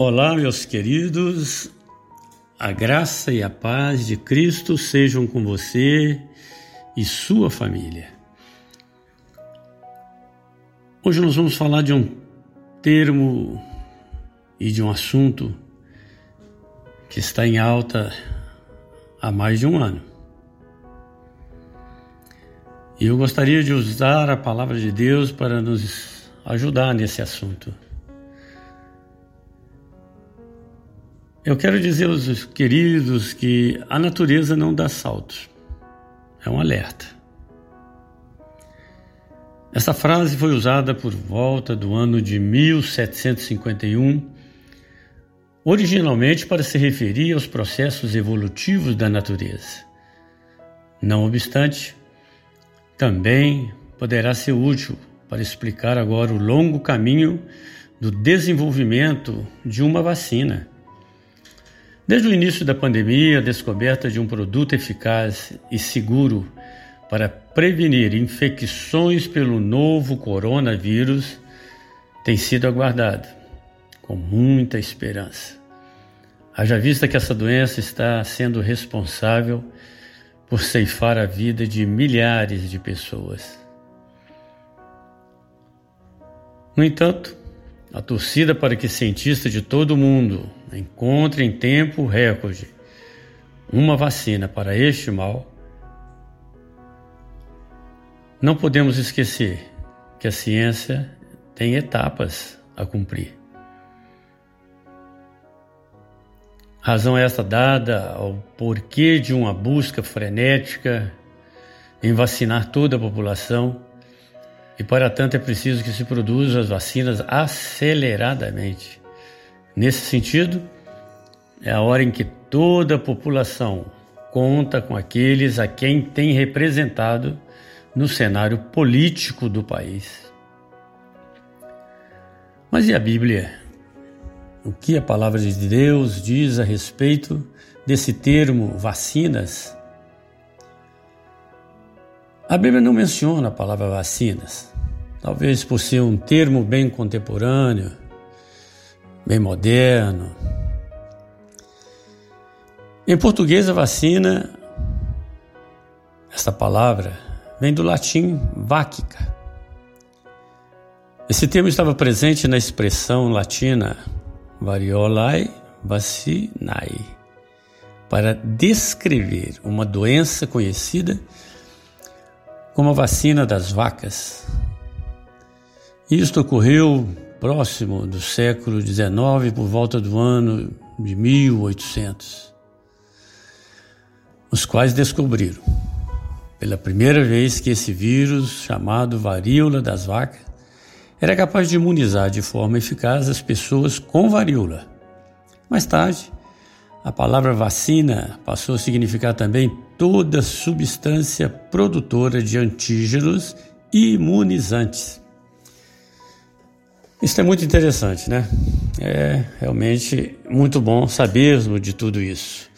Olá, meus queridos, a graça e a paz de Cristo sejam com você e sua família. Hoje nós vamos falar de um termo e de um assunto que está em alta há mais de um ano. E eu gostaria de usar a palavra de Deus para nos ajudar nesse assunto. Eu quero dizer aos queridos que a natureza não dá saltos. É um alerta. Essa frase foi usada por volta do ano de 1751, originalmente para se referir aos processos evolutivos da natureza. Não obstante, também poderá ser útil para explicar agora o longo caminho do desenvolvimento de uma vacina Desde o início da pandemia, a descoberta de um produto eficaz e seguro para prevenir infecções pelo novo coronavírus tem sido aguardada com muita esperança. Haja vista que essa doença está sendo responsável por ceifar a vida de milhares de pessoas. No entanto, a torcida para que cientistas de todo o mundo encontrem em tempo recorde uma vacina para este mal, não podemos esquecer que a ciência tem etapas a cumprir. Razão esta dada ao porquê de uma busca frenética em vacinar toda a população e para tanto é preciso que se produzam as vacinas aceleradamente. Nesse sentido, é a hora em que toda a população conta com aqueles a quem tem representado no cenário político do país. Mas e a Bíblia? O que a palavra de Deus diz a respeito desse termo vacinas? A Bíblia não menciona a palavra vacinas, talvez por ser um termo bem contemporâneo, bem moderno. Em português, a vacina, esta palavra, vem do latim váquica. Esse termo estava presente na expressão latina variolae vacinae, para descrever uma doença conhecida como a vacina das vacas. Isto ocorreu próximo do século XIX, por volta do ano de 1800, os quais descobriram pela primeira vez que esse vírus, chamado varíola das vacas, era capaz de imunizar de forma eficaz as pessoas com varíola. Mais tarde, a palavra vacina passou a significar também toda substância produtora de antígenos imunizantes. Isso é muito interessante, né? É realmente muito bom sabermos de tudo isso.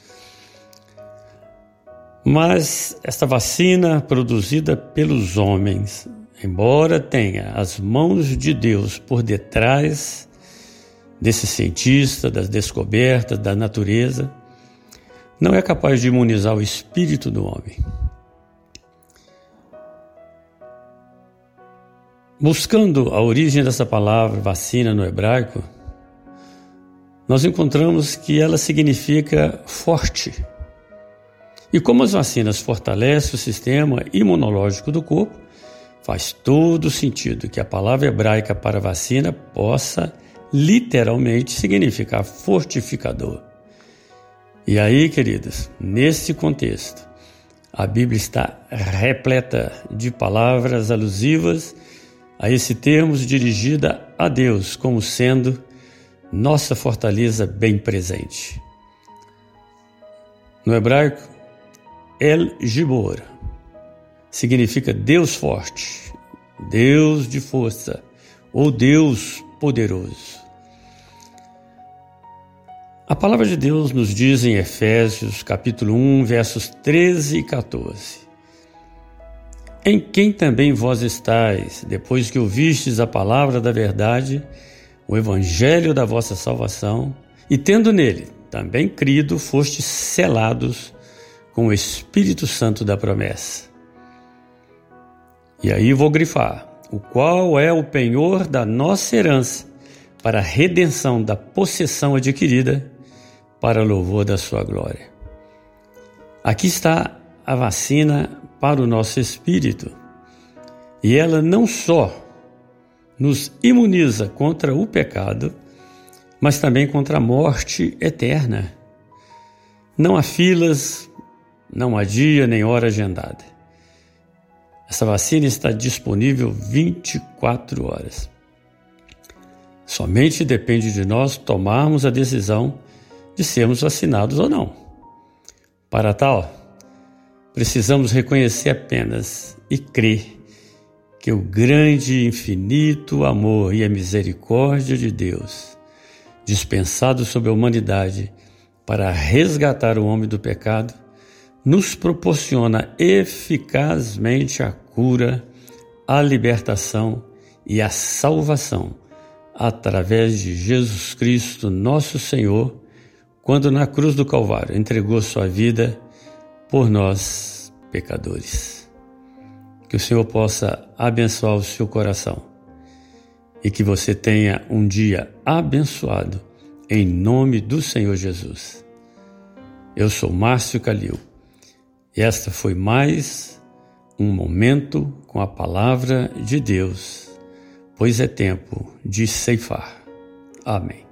Mas esta vacina produzida pelos homens, embora tenha as mãos de Deus por detrás desse cientista, das descobertas da natureza, não é capaz de imunizar o espírito do homem. Buscando a origem dessa palavra vacina no hebraico, nós encontramos que ela significa forte. E como as vacinas fortalecem o sistema imunológico do corpo, faz todo sentido que a palavra hebraica para vacina possa literalmente significar fortificador. E aí, queridos, nesse contexto, a Bíblia está repleta de palavras alusivas a esse termo dirigida a Deus como sendo nossa fortaleza bem presente. No hebraico, El Gibor significa Deus forte, Deus de força ou Deus poderoso. A palavra de Deus nos diz em Efésios, capítulo 1, versos 13 e 14: Em quem também vós estáis, depois que ouvistes a palavra da verdade, o evangelho da vossa salvação, e tendo nele também crido, fostes selados com o Espírito Santo da promessa. E aí vou grifar: o qual é o penhor da nossa herança para a redenção da possessão adquirida para louvor da sua glória. Aqui está a vacina para o nosso espírito. E ela não só nos imuniza contra o pecado, mas também contra a morte eterna. Não há filas, não há dia nem hora agendada. Essa vacina está disponível 24 horas. Somente depende de nós tomarmos a decisão de sermos vacinados ou não. Para tal, precisamos reconhecer apenas e crer que o grande e infinito amor e a misericórdia de Deus, dispensado sobre a humanidade para resgatar o homem do pecado, nos proporciona eficazmente a cura, a libertação e a salvação através de Jesus Cristo, nosso Senhor, quando na cruz do Calvário entregou sua vida por nós, pecadores. Que o Senhor possa abençoar o seu coração e que você tenha um dia abençoado em nome do Senhor Jesus. Eu sou Márcio Calil e esta foi mais um momento com a palavra de Deus, pois é tempo de ceifar. Amém.